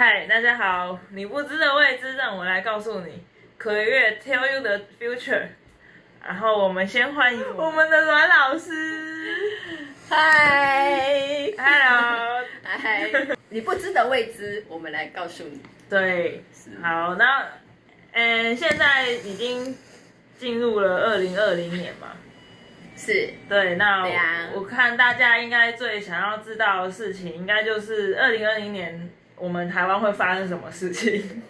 嗨，大家好！你不知的未知，让我来告诉你。可月 Tell you the future。然后我们先欢迎 我们的阮老师。嗨，Hello，嗨，你不知的未知，我们来告诉你。对，好，那，呃，现在已经进入了二零二零年嘛。是对，那我，我看大家应该最想要知道的事情，应该就是二零二零年我们台湾会发生什么事情。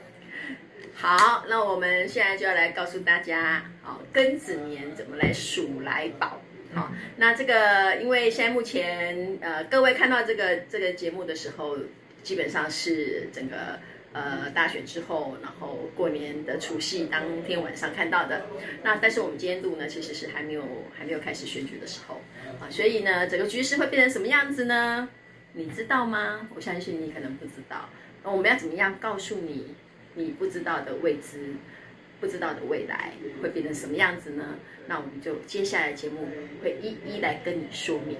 好，那我们现在就要来告诉大家，哦，庚子年怎么来数来宝。好，那这个因为现在目前呃，各位看到这个这个节目的时候，基本上是整个。呃，大选之后，然后过年的除夕当天晚上看到的。那但是我们今天录呢，其实是还没有还没有开始选举的时候啊，所以呢，整个局势会变成什么样子呢？你知道吗？我相信你可能不知道。那我们要怎么样告诉你你不知道的未知，不知道的未来会变成什么样子呢？那我们就接下来节目会一一来跟你说明。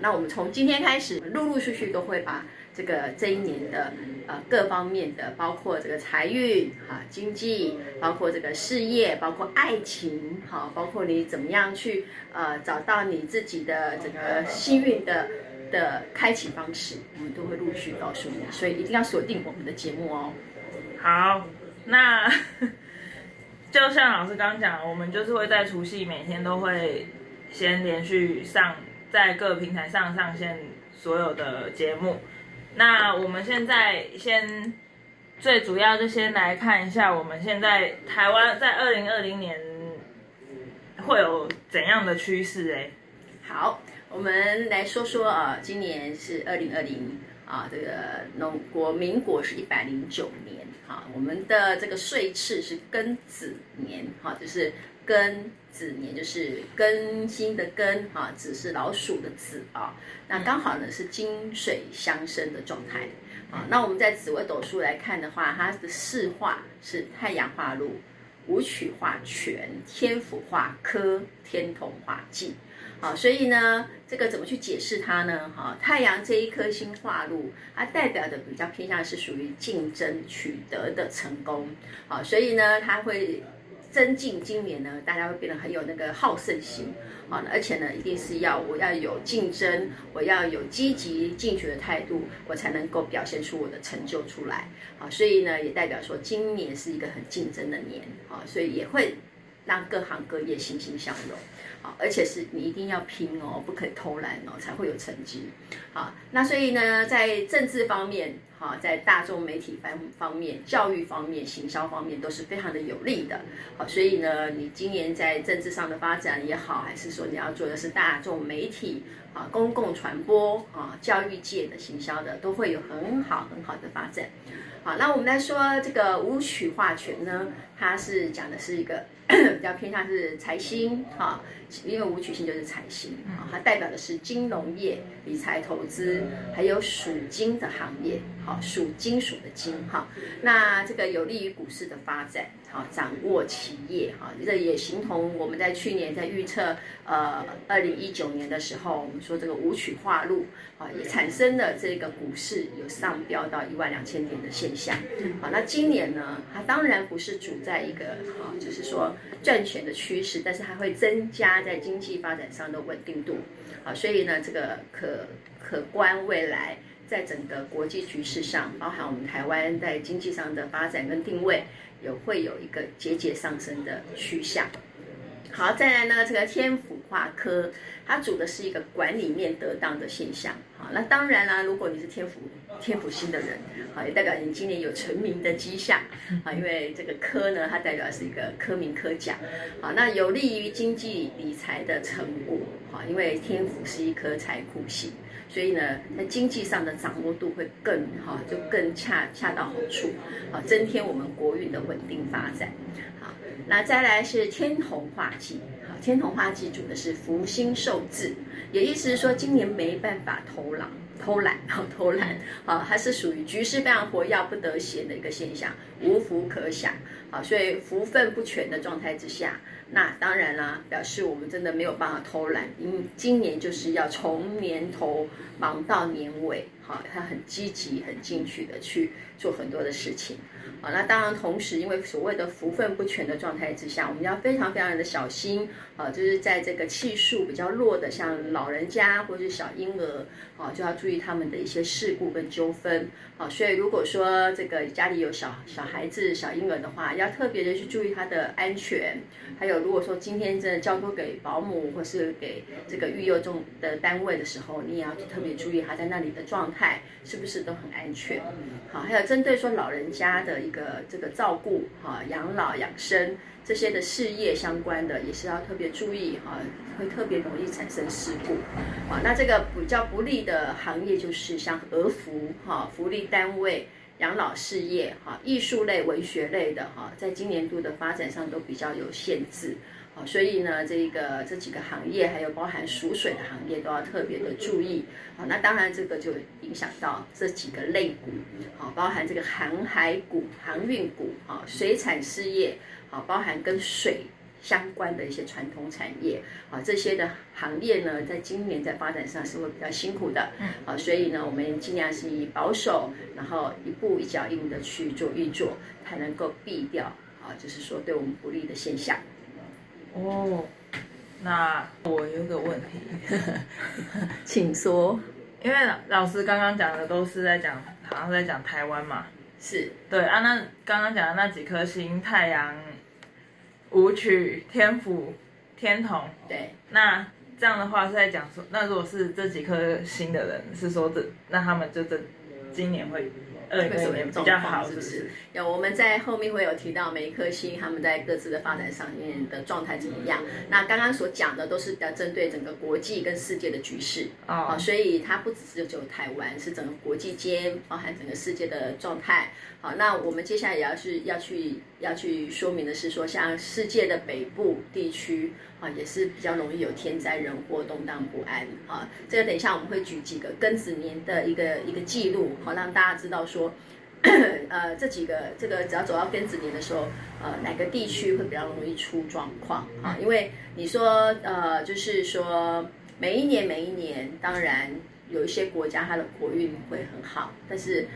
那我们从今天开始，陆陆续续都会把。这个这一年的呃各方面的，包括这个财运哈、经济，包括这个事业，包括爱情哈，包括你怎么样去呃找到你自己的这个幸运的的开启方式，我们都会陆续告诉你，所以一定要锁定我们的节目哦。好，那就像老师刚讲，我们就是会在除夕每天都会先连续上在各平台上上线所有的节目。那我们现在先最主要就先来看一下，我们现在台湾在二零二零年会有怎样的趋势？哎，好，我们来说说啊，今年是二零二零啊，这个农国民国是一百零九年，哈，我们的这个岁次是庚子年，哈，就是。庚子年就是更新的庚啊，子是老鼠的子啊，那刚好呢是金水相生的状态啊。那我们在紫微斗数来看的话，它的四化是太阳化禄、武曲化权、天府化科、天同化忌。好，所以呢，这个怎么去解释它呢？哈，太阳这一颗星化禄，它代表的比较偏向是属于竞争取得的成功。好，所以呢，它会。增进今年呢，大家会变得很有那个好胜心，啊，而且呢，一定是要我要有竞争，我要有积极进取的态度，我才能够表现出我的成就出来，啊，所以呢，也代表说今年是一个很竞争的年，啊，所以也会让各行各业欣欣向荣。而且是你一定要拼哦，不可以偷懒哦，才会有成绩。好，那所以呢，在政治方面，好，在大众媒体方方面、教育方面、行销方面都是非常的有利的。好，所以呢，你今年在政治上的发展也好，还是说你要做的是大众媒体啊、公共传播啊、教育界的行销的，都会有很好很好的发展。好，那我们来说这个武曲化权呢，它是讲的是一个。比较偏向是财星哈，因为武曲星就是财星啊，它代表的是金融业、理财投资，还有属金的行业，好，属金属的金哈，那这个有利于股市的发展，好，掌握企业哈，这也形同我们在去年在预测呃二零一九年的时候，我们说这个舞曲化路啊，也产生了这个股市有上飙到一万两千点的现象，好，那今年呢，它当然不是处在一个啊，就是说。赚钱的趋势，但是它会增加在经济发展上的稳定度，啊，所以呢，这个可可观未来在整个国际局势上，包含我们台湾在经济上的发展跟定位，有会有一个节节上升的趋向。好，再来呢，这个天府化科，它主的是一个管理面得当的现象。好，那当然啦，如果你是天府天府星的人，好，也代表你今年有成名的迹象。啊，因为这个科呢，它代表是一个科名科奖。好，那有利于经济理财的成果。好，因为天府是一颗财库星，所以呢，在经济上的掌握度会更好，就更恰恰到好处。好，增添我们国运的稳定发展。好。那再来是天同化忌，好，天同化忌主的是福星受制，也意思是说今年没办法偷懒，偷懒，好 偷懒，好，它是属于局势非常活跃不得闲的一个现象，无福可享，好，所以福分不全的状态之下，那当然啦，表示我们真的没有办法偷懒，因今年就是要从年头忙到年尾，好，他很积极、很进取的去做很多的事情。好，那当然，同时因为所谓的福分不全的状态之下，我们要非常非常的小心啊，就是在这个气数比较弱的，像老人家或是小婴儿啊，就要注意他们的一些事故跟纠纷。好，所以如果说这个家里有小小孩子、小婴儿的话，要特别的去注意他的安全。还有，如果说今天真的交托给保姆或是给这个育幼中的单位的时候，你也要特别注意他在那里的状态是不是都很安全。好，还有针对说老人家的一个这个照顾哈，养老养生这些的事业相关的，也是要特别注意哈，会特别容易产生事故。啊，那这个比较不利的行业就是像儿福哈，福利单位、养老事业哈、艺术类、文学类的哈，在今年度的发展上都比较有限制。好，所以呢，这个这几个行业，还有包含属水的行业，都要特别的注意。好，那当然这个就影响到这几个类股，好，包含这个航海股、航运股，好，水产事业，好，包含跟水相关的一些传统产业，啊，这些的行业呢，在今年在发展上是会比较辛苦的。啊，所以呢，我们尽量是以保守，然后一步一脚印的去做运作，才能够避掉啊，就是说对我们不利的现象。哦，那我有个问题，请说。因为老师刚刚讲的都是在讲，好像在讲台湾嘛。是。对啊，那刚刚讲的那几颗星，太阳、舞曲、天府、天童。对。那这样的话是在讲说，那如果是这几颗星的人，是说这，那他们就这今年会。对，会什么比较好？是不是？有我们在后面会有提到每一颗星他们在各自的发展上面的状态怎么样。那刚刚所讲的都是比较针对整个国际跟世界的局势啊，所以它不只是只有台湾，是整个国际间包含整个世界的状态。好，那我们接下来也要是要去要去说明的是说，像世界的北部地区啊，也是比较容易有天灾人祸、动荡不安啊。这个等一下我们会举几个庚子年的一个一个记录，好让大家知道说，呃，这几个这个只要走到庚子年的时候，呃，哪个地区会比较容易出状况啊？因为你说呃，就是说每一年每一年，当然有一些国家它的国运会很好，但是。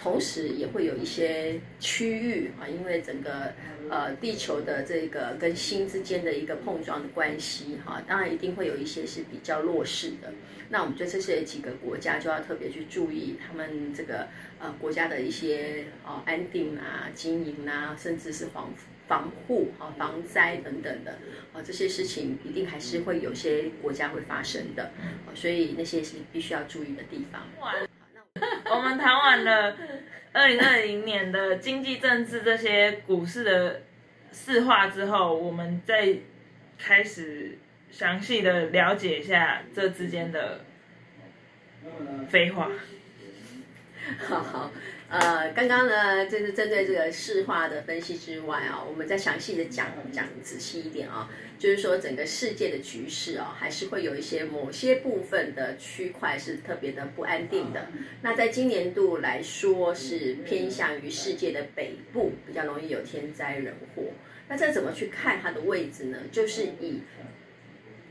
同时也会有一些区域啊，因为整个呃地球的这个跟星之间的一个碰撞的关系哈，当然一定会有一些是比较弱势的。那我们对这些几个国家就要特别去注意他们这个呃国家的一些啊安定啊、经营啊，甚至是防防护啊、防灾等等的啊这些事情，一定还是会有些国家会发生的，所以那些是必须要注意的地方。我们谈完了二零二零年的经济、政治这些股市的市化之后，我们再开始详细的了解一下这之间的废话。好好。呃，刚刚呢，就是针对这个市话的分析之外啊，我们再详细的讲讲仔细一点啊，就是说整个世界的局势啊，还是会有一些某些部分的区块是特别的不安定的。那在今年度来说，是偏向于世界的北部比较容易有天灾人祸。那这怎么去看它的位置呢？就是以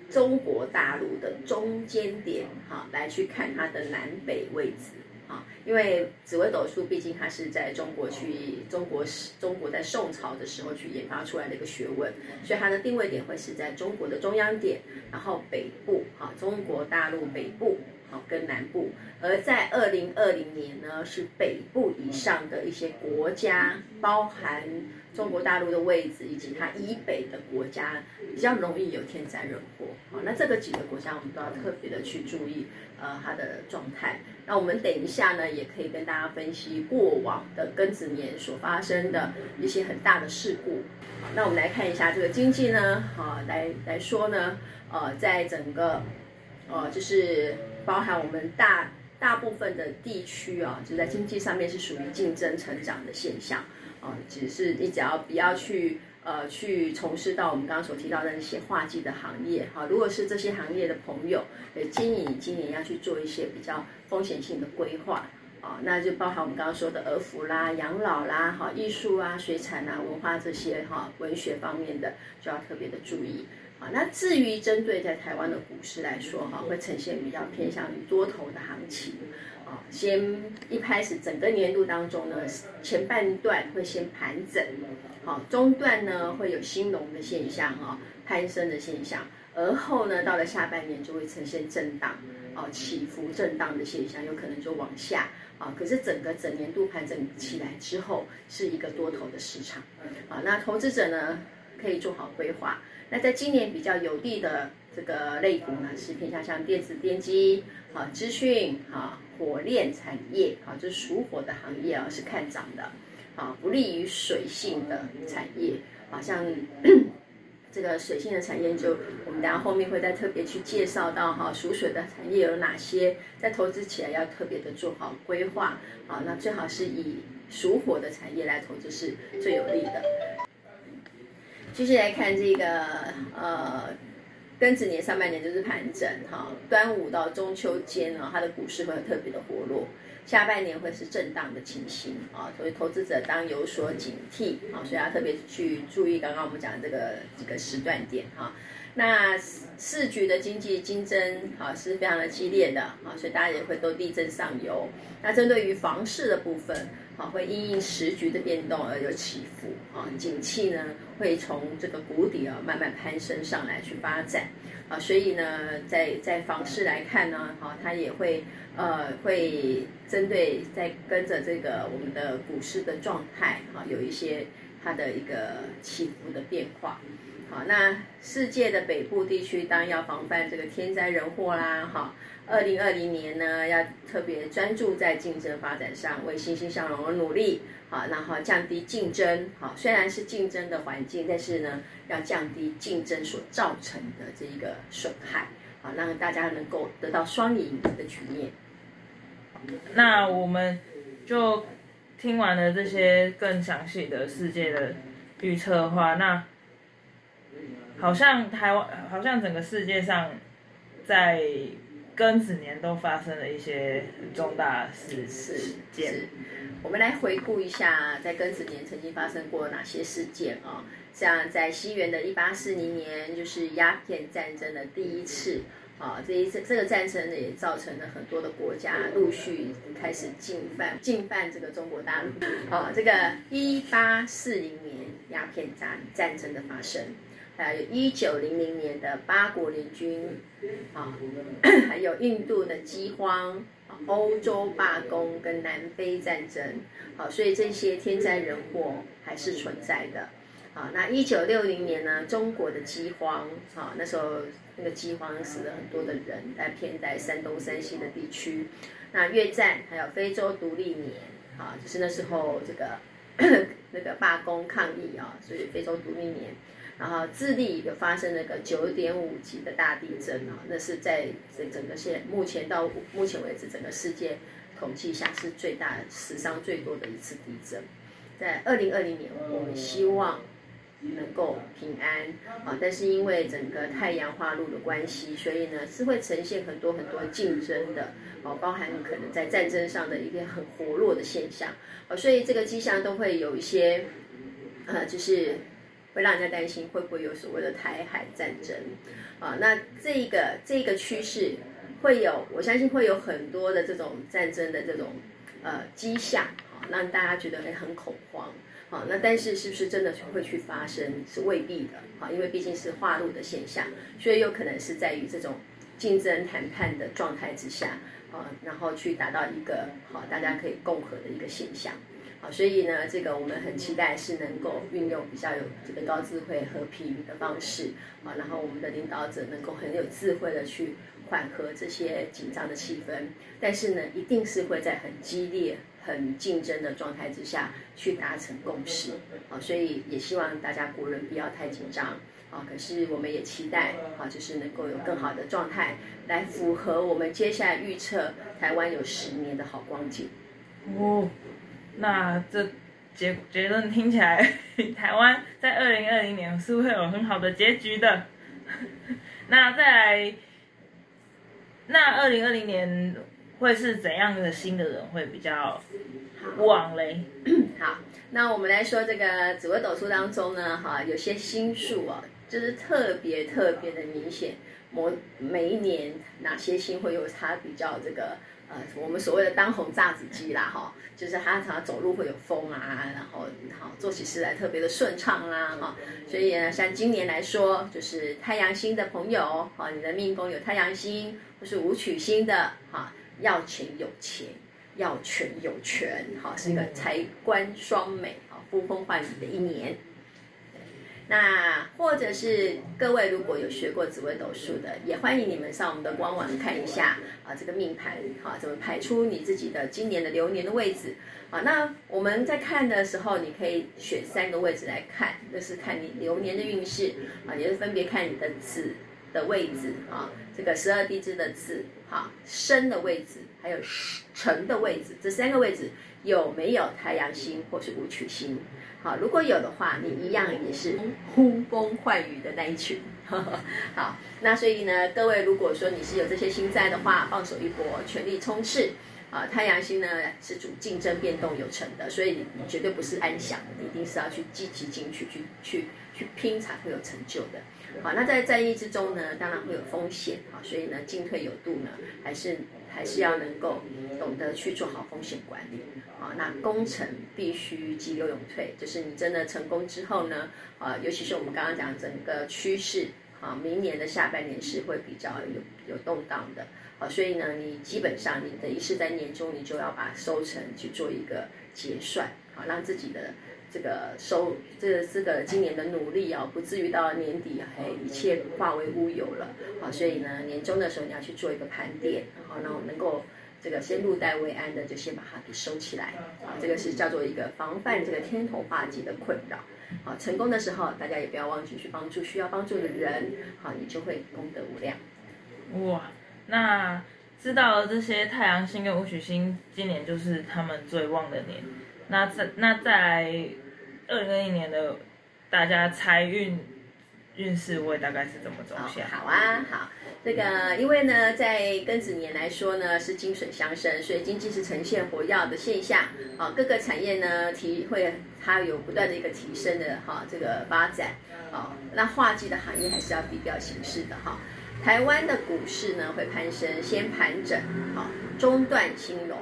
中国大陆的中间点哈来去看它的南北位置。啊，因为紫微斗数毕竟它是在中国去中国是中国在宋朝的时候去研发出来的一个学问，所以它的定位点会是在中国的中央点，然后北部，哈，中国大陆北部，好跟南部，而在二零二零年呢，是北部以上的一些国家，包含中国大陆的位置以及它以北的国家，比较容易有天灾人祸。好，那这个几个国家我们都要特别的去注意，呃，它的状态。那我们等一下呢，也可以跟大家分析过往的庚子年所发生的一些很大的事故。那我们来看一下这个经济呢，啊，来来说呢，呃，在整个，呃，就是包含我们大大部分的地区啊，就在经济上面是属于竞争成长的现象，只是你只要不要去。呃，去从事到我们刚刚所提到的那些化技的行业，哈，如果是这些行业的朋友，也建议你今年要去做一些比较风险性的规划，啊，那就包含我们刚刚说的儿福啦、养老啦、哈艺术啊、水产啊、文化这些哈文学方面的，就要特别的注意。啊，那至于针对在台湾的股市来说，哈，会呈现比较偏向于多头的行情。啊，先一开始整个年度当中呢，前半段会先盘整，好，中段呢会有兴隆的现象，哈，攀升的现象，而后呢到了下半年就会呈现震荡，哦，起伏震荡的现象，有可能就往下，啊，可是整个整年度盘整起来之后，是一个多头的市场，啊，那投资者呢可以做好规划。那在今年比较有利的这个类股呢，是偏向像电子电机、啊资讯、啊火炼产业，啊就是属火的行业啊是看涨的，啊不利于水性的产业，啊像 这个水性的产业就我们等下后面会再特别去介绍到哈属水的产业有哪些，在投资起来要特别的做好规划，啊那最好是以属火的产业来投资是最有利的。继续来看这个呃，庚子年上半年就是盘整哈，端午到中秋间呢，它的股市会特别的活络，下半年会是震荡的情形啊，所以投资者当有所警惕啊，所以要特别去注意刚刚我们讲的这个这个时段点哈。那市局的经济竞争啊是非常的激烈的啊，所以大家也会都力争上游。那针对于房市的部分。啊，会因应时局的变动而有起伏啊，景气呢会从这个谷底啊慢慢攀升上来去发展啊，所以呢，在在房市来看呢，哈，它也会呃会针对在跟着这个我们的股市的状态哈，有一些它的一个起伏的变化。好，那世界的北部地区当然要防范这个天灾人祸啦，哈。二零二零年呢，要特别专注在竞争发展上，为欣欣向荣而努力，好，然后降低竞争，好，虽然是竞争的环境，但是呢，要降低竞争所造成的这一个损害，好，让大家能够得到双赢的局面。那我们就听完了这些更详细的世界的预测的话，那好像台湾，好像整个世界上在。庚子年都发生了一些重大事事件，我们来回顾一下，在庚子年曾经发生过哪些事件啊？像在西元的一八四零年，就是鸦片战争的第一次啊，这一次这个战争呢，也造成了很多的国家陆续开始进犯进犯这个中国大陆。啊，这个一八四零年鸦片战战争的发生。还有一九零零年的八国联军，啊，还有印度的饥荒，欧洲罢工跟南非战争，好，所以这些天灾人祸还是存在的。好，那一九六零年呢，中国的饥荒，啊，那时候那个饥荒死了很多的人，在偏在山东、山西的地区。那越战还有非洲独立年，啊，就是那时候这个 那个罢工抗议啊，所以非洲独立年。然后智利有发生那个九点五级的大地震啊，那是在这整个现目前到目前为止整个世界统计下是最大死伤最多的一次地震。在二零二零年，我们希望能够平安啊，但是因为整个太阳花路的关系，所以呢是会呈现很多很多竞争的哦，包含可能在战争上的一个很活络的现象啊，所以这个迹象都会有一些呃，就是。会让人家担心会不会有所谓的台海战争啊？那这个这个趋势会有，我相信会有很多的这种战争的这种呃迹象啊，让大家觉得很恐慌啊。那但是是不是真的会去发生是未必的啊，因为毕竟是化路的现象，所以有可能是在于这种竞争谈判的状态之下啊，然后去达到一个好大家可以共和的一个现象。好，所以呢，这个我们很期待是能够运用比较有这个高智慧和平的方式啊，然后我们的领导者能够很有智慧的去缓和这些紧张的气氛，但是呢，一定是会在很激烈、很竞争的状态之下去达成共识啊，所以也希望大家国人不要太紧张啊，可是我们也期待啊，就是能够有更好的状态来符合我们接下来预测台湾有十年的好光景哦。那这结结论听起来，台湾在二零二零年是会有很好的结局的。那再来，那二零二零年会是怎样的新的人会比较旺嘞？好，那我们来说这个紫微斗数当中呢，哈，有些星数啊，就是特别特别的明显，某每一年哪些星会有它比较这个。呃，我们所谓的当红炸子鸡啦，哈，就是他常常走路会有风啊，然后好做起事来特别的顺畅啦，哈，所以呢，像今年来说，就是太阳星的朋友，哈，你的命宫有太阳星或是武曲星的，哈，要钱有钱，要权有权，哈，是一个财官双美，哈，呼风唤雨的一年。那或者是各位如果有学过紫微斗数的，也欢迎你们上我们的官网看一下啊，这个命盘啊，怎么排出你自己的今年的流年的位置啊？那我们在看的时候，你可以选三个位置来看，就是看你流年的运势啊，也是分别看你的子的位置啊，这个十二地支的子哈，申的位置，还有辰的位置，这三个位置有没有太阳星或是武曲星？好，如果有的话，你一样也是呼风唤雨的那一群。好，那所以呢，各位如果说你是有这些星在的话，放手一搏，全力冲刺。啊，太阳星呢是主竞争、变动、有成的，所以你绝对不是安详，你一定是要去积极进取，去去去拼才会有成就的。好，那在战役之中呢，当然会有风险。好，所以呢，进退有度呢，还是还是要能够懂得去做好风险管理。啊，那攻城必须急流勇退，就是你真的成功之后呢，啊，尤其是我们刚刚讲整个趋势，啊，明年的下半年是会比较有有动荡的，啊，所以呢，你基本上你等于是在年终，你就要把收成去做一个结算，啊，让自己的这个收这个这个今年的努力啊，不至于到年底嘿一切化为乌有了，啊，所以呢，年终的时候你要去做一个盘点，啊，那我能够。这个先入袋为安的，就先把它给收起来啊！这个是叫做一个防范这个天头化忌的困扰。好，成功的时候，大家也不要忘记去帮助需要帮助的人，好，你就会功德无量。哇，那知道了这些太阳星跟武曲星，今年就是他们最旺的年。那在那再来二零二一年的大家财运运势会大概是怎么走向？好啊，好。这个，因为呢，在庚子年来说呢，是金水相生，所以经济是呈现活跃的现象。啊，各个产业呢提会它有不断的一个提升的哈，这个发展。啊，那化忌的行业还是要低调行事的哈。台湾的股市呢会攀升，先盘整，好，中断兴隆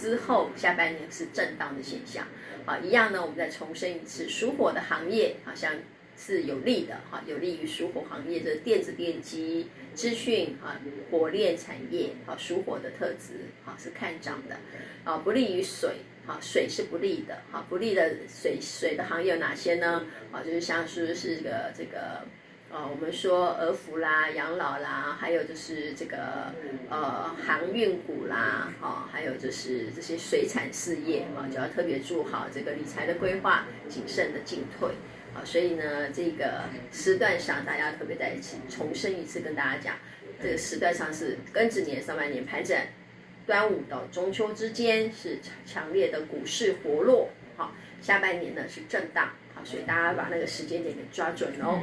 之后，下半年是震荡的现象。啊，一样呢，我们再重申一次，属火的行业好像。是有利的哈，有利于属火行业的电子电机、资讯啊、火炼产业啊，属火的特质啊是看涨的啊，不利于水啊，水是不利的哈，不利的水水的行业有哪些呢？啊，就是像是是个这个呃，我们说儿福啦、养老啦，还有就是这个呃航运股啦，哈，还有就是这些水产事业啊，就要特别做好这个理财的规划，谨慎的进退啊。所以呢，这个时段上，大家特别在一起重申一次，跟大家讲，这个时段上是庚子年上半年盘整，端午到中秋之间是强烈的股市活络，好，下半年呢是震荡，好，所以大家把那个时间点给抓准哦。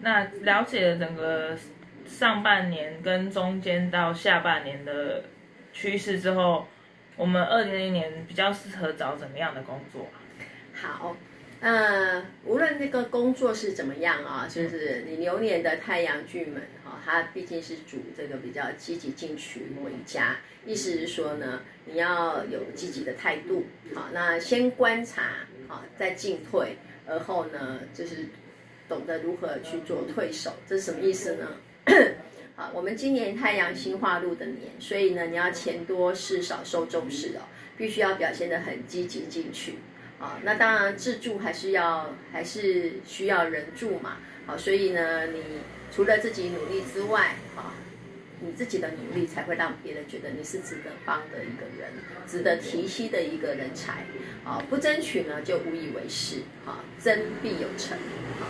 那了解了整个上半年跟中间到下半年的趋势之后，我们二零二一年比较适合找怎么样的工作？好。嗯，无论那个工作是怎么样啊，就是你流年的太阳巨门哈，它毕竟是主这个比较积极进取为佳，意思是说呢，你要有积极的态度，好，那先观察，好，再进退，而后呢，就是懂得如何去做退守，这是什么意思呢？好，我们今年太阳星化禄的年，所以呢，你要钱多事少受重视哦，必须要表现得很积极进取。啊，那当然自助还是要，还是需要人助嘛。好，所以呢，你除了自己努力之外，啊，你自己的努力才会让别人觉得你是值得帮的一个人，值得提携的一个人才。啊，不争取呢，就无以为是。啊，争必有成。啊，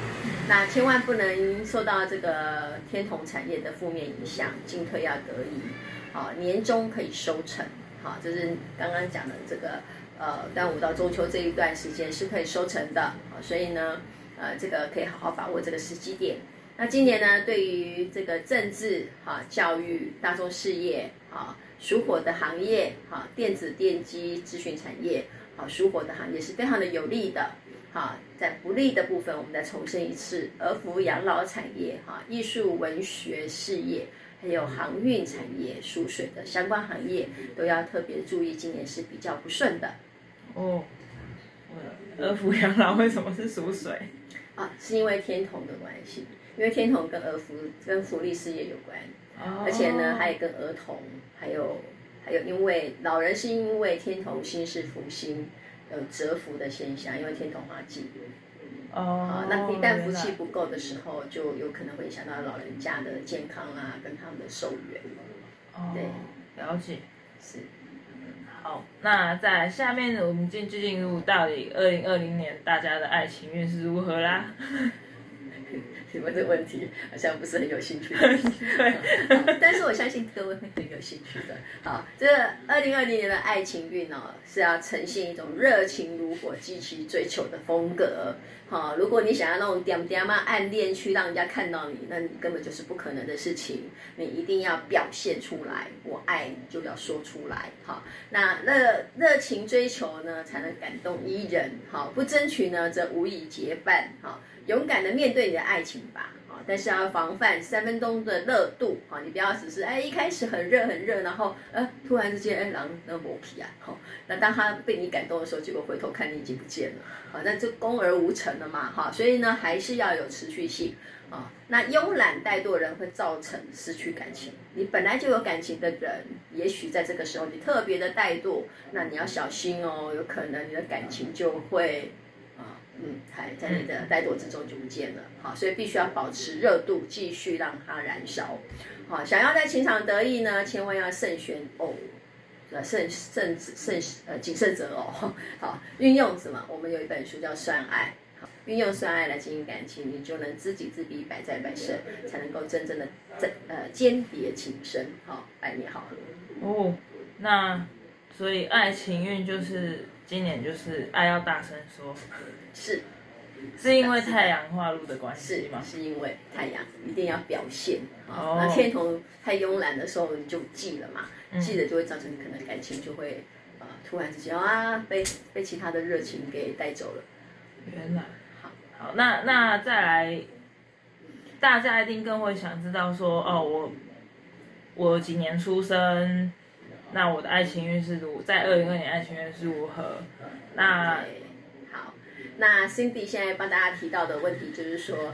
那千万不能受到这个天同产业的负面影响，进退要得宜。啊，年终可以收成。好，就是刚刚讲的这个。呃，端午到中秋这一段时间是可以收成的，所以呢，呃，这个可以好好把握这个时机点。那今年呢，对于这个政治、哈教育、大众事业、哈属火的行业、哈电子电机、资讯产业、哈属火的行业是非常的有利的。哈，在不利的部分，我们再重申一次，儿福养老产业、哈艺术文学事业，还有航运产业、属水的相关行业，都要特别注意，今年是比较不顺的。哦，儿福养老为什么是属水？啊，是因为天同的关系。因为天童跟儿福跟福利事业有关，而且呢，还有跟儿童，还有还有，因为老人是因为天童心是福星，有折福的现象，因为天同化忌。哦，那一旦福气不够的时候，就有可能会影响到老人家的健康啊，跟他们的寿元。哦，对，了解，是。好，那在下面我们进进入到底二零二零年大家的爱情运是如何啦？请问这个问题好像不是很有兴趣的，对，但是我相信各位会很有兴趣的。好，这二零二零年的爱情运哦，是要呈现一种热情如火、积极追求的风格。好，如果你想要那种点点嘛暗恋去让人家看到你，那你根本就是不可能的事情。你一定要表现出来，我爱你就要说出来。好，那热热情追求呢，才能感动伊人。好，不争取呢，则无以结伴。好。勇敢的面对你的爱情吧，啊，但是要防范三分钟的热度，啊，你不要只是哎一开始很热很热，然后呃突然之间哎狼那磨皮啊，好，那当他被你感动的时候，结果回头看你已经不见了，好，那就功而无成了嘛，哈，所以呢还是要有持续性，啊，那慵懒怠惰人会造成失去感情，你本来就有感情的人，也许在这个时候你特别的怠惰，那你要小心哦，有可能你的感情就会。嗯，还在你的怠惰之中就不见了，好，所以必须要保持热度，继续让它燃烧，好，想要在情场得意呢，千万要慎选哦，慎慎慎呃谨慎择偶，好，运用什么？我们有一本书叫《算爱》，好，运用算爱来经营感情，你就能知己知彼，百战百胜，才能够真正的真呃间谍情深，好，百年好合。哦，那所以爱情运就是。今年就是爱要大声说，是，是因为太阳化禄的关系吗？是，是因为太阳一定要表现，哦，那天同太慵懒的时候你就记了嘛，记了就会造成你可能感情就会，呃，突然之间啊被被其他的热情给带走了。原来，好，好，那那再来，大家一定更会想知道说，哦，我我几年出生？那我的爱情运势如在二零二年爱情运势如何？那好，那 Cindy 现在帮大家提到的问题就是说，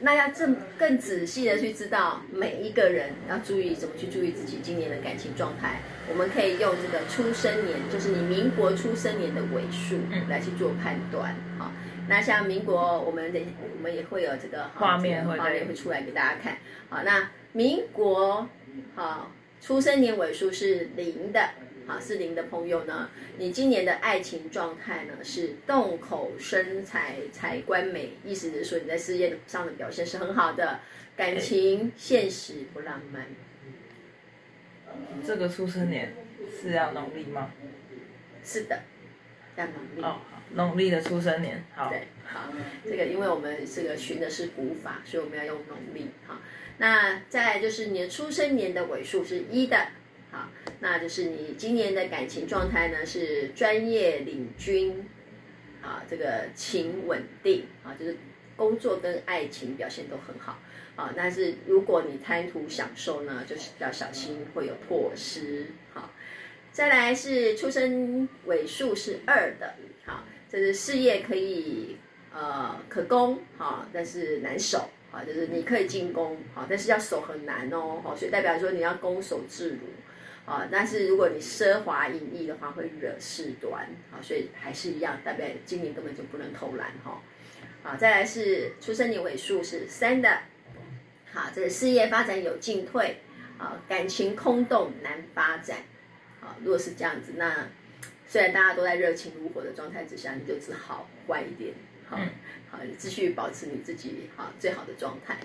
那要更更仔细的去知道每一个人要注意怎么去注意自己今年的感情状态。我们可以用这个出生年，就是你民国出生年的尾数来去做判断。好，那像民国，我们的我们也会有这个画面会画面会出来给大家看。好，那民国好。出生年尾数是零的，好，是零的朋友呢，你今年的爱情状态呢是动口生财，财官美，意思是说你在事业上的表现是很好的，感情现实不浪漫。这个出生年是要农历吗？是的，要农历。哦，农历的出生年，好。对，好，这个因为我们这个寻的是古法，所以我们要用农历，哈。那再来就是你的出生年的尾数是一的，好，那就是你今年的感情状态呢是专业领军，啊，这个情稳定，啊，就是工作跟爱情表现都很好，啊，但是如果你贪图享受呢，就是要小心会有破失，好，再来是出生尾数是二的，好，这是事业可以呃可攻，好，但是难守。啊，就是你可以进攻，好，但是要守很难哦，好，所以代表说你要攻守自如，啊，但是如果你奢华淫逸的话，会惹事端，好，所以还是一样，代表今年根本就不能偷懒哈，好，再来是出生年尾数是三的，好，这个事业发展有进退，啊，感情空洞难发展，啊，如果是这样子，那虽然大家都在热情如火的状态之下，你就只好乖一点。好，好，继续保持你自己好最好的状态。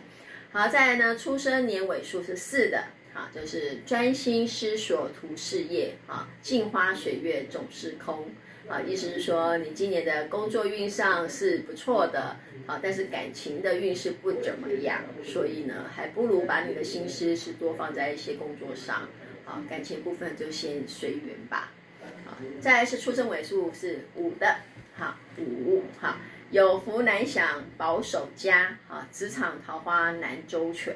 好，再来呢，出生年尾数是四的，好，就是专心思索图事业，啊，镜花水月总是空，啊，意思是说你今年的工作运上是不错的，啊，但是感情的运势不怎么样，所以呢，还不如把你的心思是多放在一些工作上，啊，感情部分就先随缘吧，好，再来是出生尾数是五的，好，五，好，有福难享，保守家，啊，职场桃花难周全。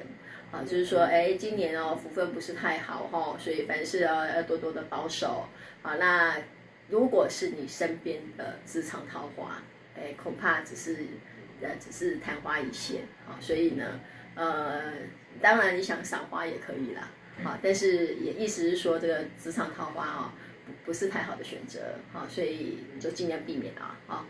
啊，就是说，哎，今年哦，福分不是太好哈，所以凡事要要多多的保守。啊，那如果是你身边的职场桃花，哎，恐怕只是，呃，只是昙花一现。啊，所以呢，呃，当然你想赏花也可以啦。好，但是也意思是说，这个职场桃花哦，不是太好的选择。好，所以你就尽量避免啊。好，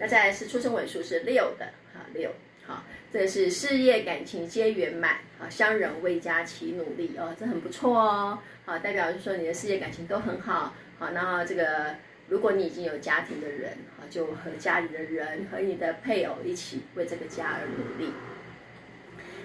那再来是出生尾数是六的，哈，六。好，这是事业感情皆圆满，好，乡人为家齐努力哦，这很不错哦，好，代表就是说你的事业感情都很好，好，然后这个如果你已经有家庭的人，好，就和家里的人和你的配偶一起为这个家而努力。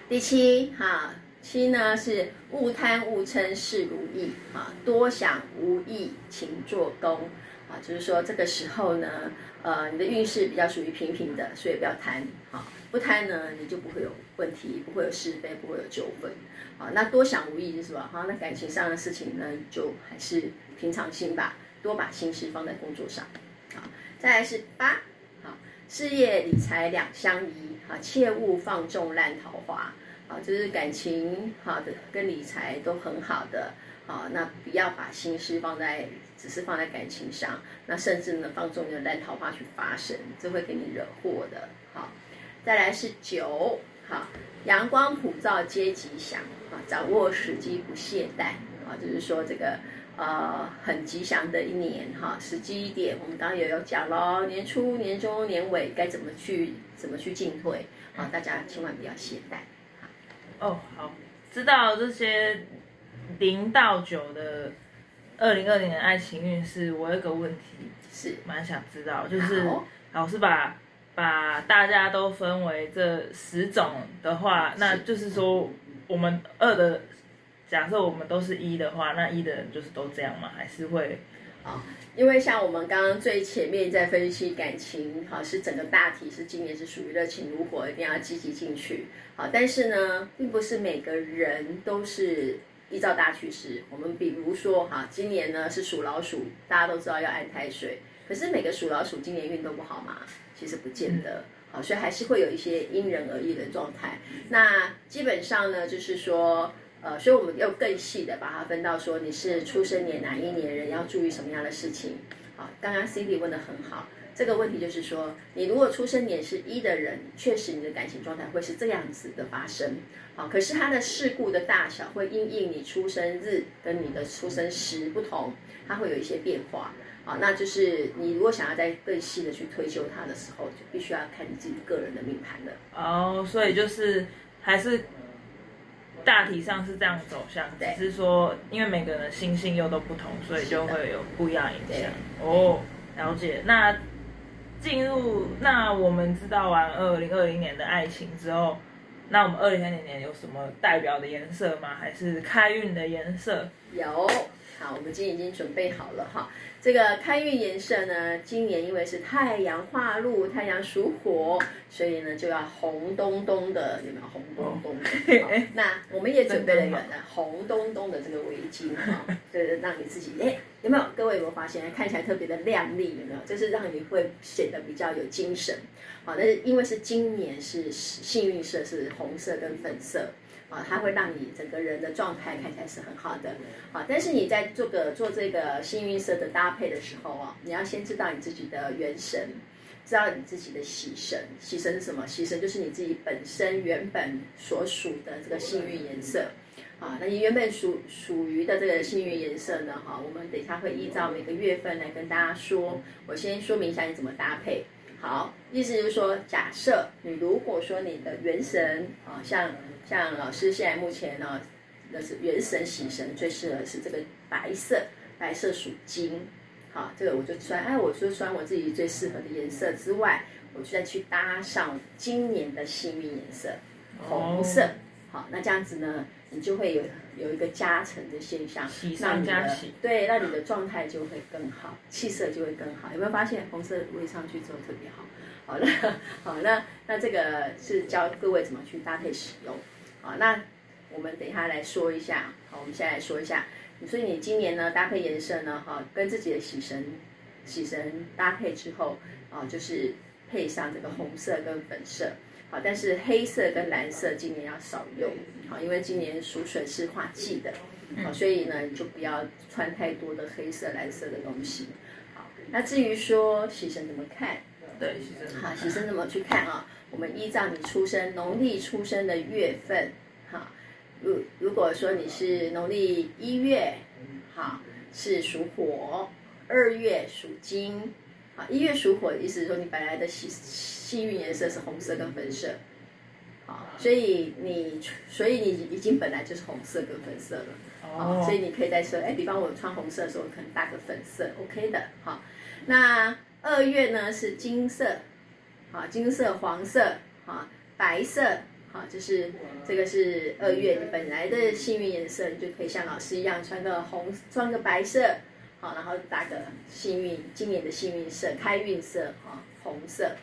第七，哈，七呢是勿贪勿嗔事如意，啊，多想无益勤做工。啊，就是说这个时候呢，呃，你的运势比较属于平平的，所以不要贪，啊，不贪呢，你就不会有问题，不会有是非，不会有纠纷，啊，那多想无益是吧？好，那感情上的事情呢，就还是平常心吧，多把心思放在工作上，好，再来是八，好，事业理财两相宜，啊，切勿放纵烂桃花，啊，就是感情好的跟理财都很好的。好，那不要把心思放在，只是放在感情上，那甚至呢，放纵你的烂桃花去发生，这会给你惹祸的。好，再来是九，好，阳光普照皆吉祥，啊，掌握时机不懈怠，啊，就是说这个呃很吉祥的一年，哈，时机点我们刚刚也有讲喽，年初、年中、年尾该怎么去怎么去进退，啊，大家千万不要懈怠。哦，好，知道这些。零到九的二零二零年爱情运势，我有一个问题是蛮想知道，就是老师把把大家都分为这十种的话，那就是说我们二的假设我们都是一的话，那一的人就是都这样吗？还是会啊？因为像我们刚刚最前面在分析感情，好，是整个大体是今年是属于热情如火，一定要积极进去，好，但是呢，并不是每个人都是。依照大趋势，我们比如说哈，今年呢是属老鼠，大家都知道要安太岁，可是每个属老鼠今年运都不好嘛，其实不见得，好，所以还是会有一些因人而异的状态。那基本上呢，就是说，呃，所以我们要更细的把它分到说，你是出生年哪一年人，要注意什么样的事情。好，刚刚 Cindy 问的很好。这个问题就是说，你如果出生年是一的人，确实你的感情状态会是这样子的发生，好，可是它的事故的大小会因应你出生日跟你的出生时不同，它会有一些变化，好，那就是你如果想要再更细的去推究它的时候，就必须要看你自己个人的命盘了。哦，所以就是还是大体上是这样走向，对，只是说因为每个人的心性又都不同，所以就会有不一样影响。哦，了解，那。进入那我们知道完二零二零年的爱情之后，那我们二零二零年有什么代表的颜色吗？还是开运的颜色？有。好，我们今天已经准备好了哈。这个开运颜色呢，今年因为是太阳化禄，太阳属火，所以呢就要红咚咚的，有没有红咚咚的？哦、那我们也准备了一个红咚咚的这个围巾哈，就是让你自己哎，有没有？各位有没有发现看起来特别的亮丽？有没有？就是让你会显得比较有精神。好，但是因为是今年是幸运色是红色跟粉色。啊，它会让你整个人的状态看起来是很好的，啊，但是你在做个做这个幸运色的搭配的时候啊，你要先知道你自己的元神，知道你自己的喜神，喜神是什么？喜神就是你自己本身原本所属的这个幸运颜色，啊，那你原本属属于的这个幸运颜色呢？哈，我们等一下会依照每个月份来跟大家说，我先说明一下你怎么搭配。好，意思就是说，假设你如果说你的元神啊，像。像老师现在目前呢，那是元神喜神最适合是这个白色，白色属金，好，这个我就穿，哎，我就穿我自己最适合的颜色之外，我就再去搭上今年的幸运颜色，红色，好，那这样子呢，你就会有有一个加成的现象，喜上加喜，对，那你的状态就会更好，气色就会更好。有没有发现红色围上去之后特别好？好了，好，那那这个是教各位怎么去搭配使用。好，那我们等一下来说一下。好，我们先来说一下。所以你今年呢搭配颜色呢，哈，跟自己的喜神喜神搭配之后，啊，就是配上这个红色跟粉色。好，但是黑色跟蓝色今年要少用。好，因为今年属水是化忌的。好，所以呢你就不要穿太多的黑色、蓝色的东西。好，那至于说喜神怎么看？对，喜神好，喜神怎么去看啊？我们依照你出生农历出生的月份，哈，如如果说你是农历一月，哈，是属火；二月属金，啊，一月属火的意思是说你本来的幸幸运颜色是红色跟粉色，好，所以你所以你已经本来就是红色跟粉色了，哦，所以你可以再说，哎，比方我穿红色的时候，可能搭个粉色，OK 的，好，那。二月呢是金色，啊，金色、黄色，啊，白色，好，就是这个是二月你本来的幸运颜色，你就可以像老师一样穿个红，穿个白色，好，然后搭个幸运今年的幸运色，开运色，哈，红色。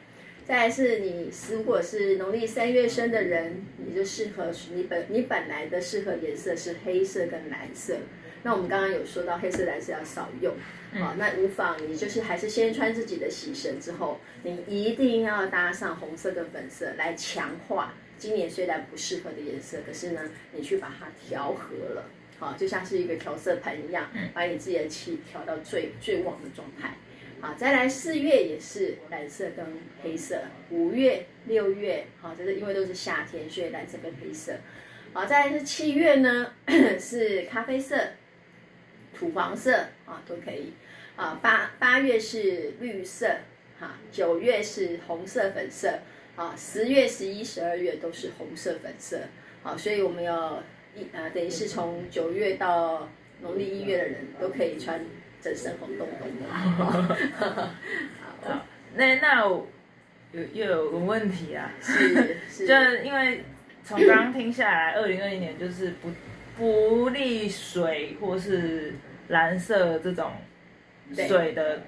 再来是你如果是农历三月生的人，你就适合你本你本来的适合颜色是黑色跟蓝色。那我们刚刚有说到黑色、蓝色要少用，好，那无妨，你就是还是先穿自己的喜神之后，你一定要搭上红色跟粉色来强化今年虽然不适合的颜色，可是呢，你去把它调和了，好，就像是一个调色盘一样，把你自己的气调到最最旺的状态。好，再来四月也是蓝色跟黑色，五月、六月，好，这是因为都是夏天，所以蓝色跟黑色。好，再来是七月呢，是咖啡色。土黄色啊都可以，啊八八月是绿色，哈九月是红色粉色，啊十月十一十二月都是红色粉色，好，所以我们要一啊等于是从九月到农历一月的人都可以穿整身红咚咚的。好，那那我有又有个问题啊，是 是，就因为从刚刚听下来，二零二一年就是不不利水或是。蓝色这种水的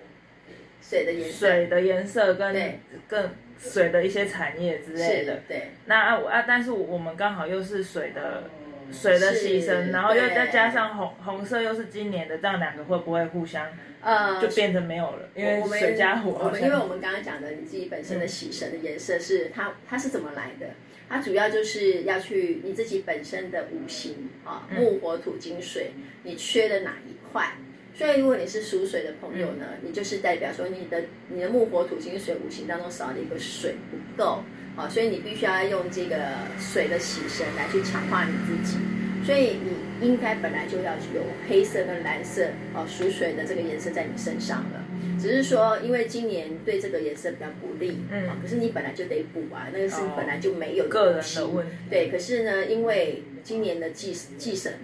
水的颜色，水的颜色跟更水的一些产业之类的。对，那啊啊，但是我们刚好又是水的水的牺牲，然后又再加上红红色又是今年的，这样两个会不会互相呃就变成没有了？因为水加火。我们因为我们刚刚讲的你自己本身的喜神的颜色是它它是怎么来的？它主要就是要去你自己本身的五行啊，木火土金水，你缺的哪一块？所以如果你是属水的朋友呢，你就是代表说你的你的木火土金水五行当中少了一个水不够，啊，所以你必须要用这个水的喜神来去强化你自己。所以你应该本来就要有黑色跟蓝色哦，属水的这个颜色在你身上了。只是说，因为今年对这个颜色比较不利，嗯，可是你本来就得补啊，那个是你本来就没有的个人的问题。对，可是呢，因为今年的忌忌神，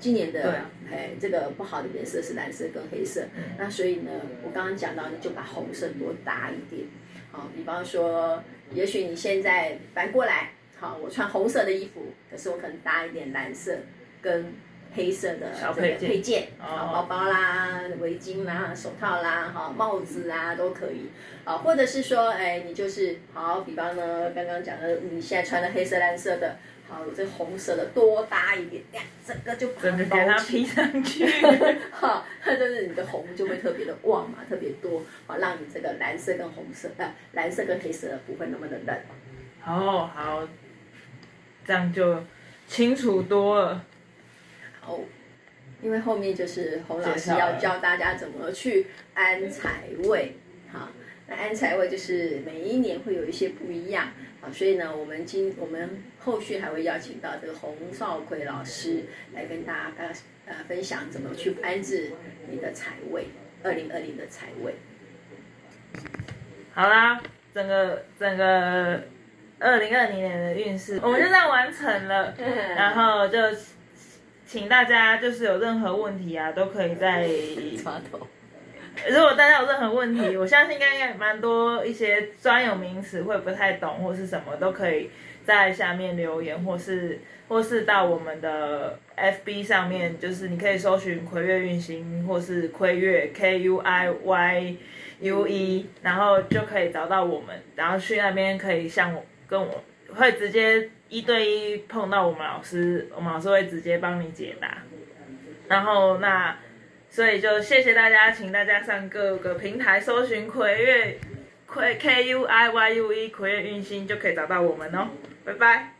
今年的哎这个不好的颜色是蓝色跟黑色，那所以呢，我刚刚讲到，你就把红色多搭一点，好，比方说，也许你现在反过来，好，我穿红色的衣服，可是我可能搭一点蓝色跟。黑色的这个配件，啊，包包啦、围巾啦、手套啦、哈帽子啊都可以，啊，或者是说，哎，你就是好，比方呢，刚刚讲的，你现在穿的黑色、蓝色的，好，这红色的多搭一点，呀，整个就整个把它包披上去，哈，它就是你的红就会特别的旺嘛，特别多，好，让你这个蓝色跟红色，呃，蓝色跟黑色不会那么的冷。好好，这样就清楚多了。哦，因为后面就是洪老师要教大家怎么去安财位，好，那安财位就是每一年会有一些不一样，好，所以呢，我们今我们后续还会邀请到这个洪少奎老师来跟大家呃呃分享怎么去安置你的财位，二零二零的财位。好啦，整个整个二零二零年的运势我们就这样完成了，然后就。请大家就是有任何问题啊，都可以在。如果大家有任何问题，我相信应该蛮多一些专有名词会不太懂或是什么，都可以在下面留言，或是或是到我们的 FB 上面，就是你可以搜寻葵月运行，或是葵月 K U I Y U E，然后就可以找到我们，然后去那边可以向我跟我会直接一对一碰到我们老师，我们老师会直接帮你解答。然后那所以就谢谢大家，请大家上各个平台搜寻“葵月葵 K U I Y U E 葵月运星”，就可以找到我们哦。拜拜。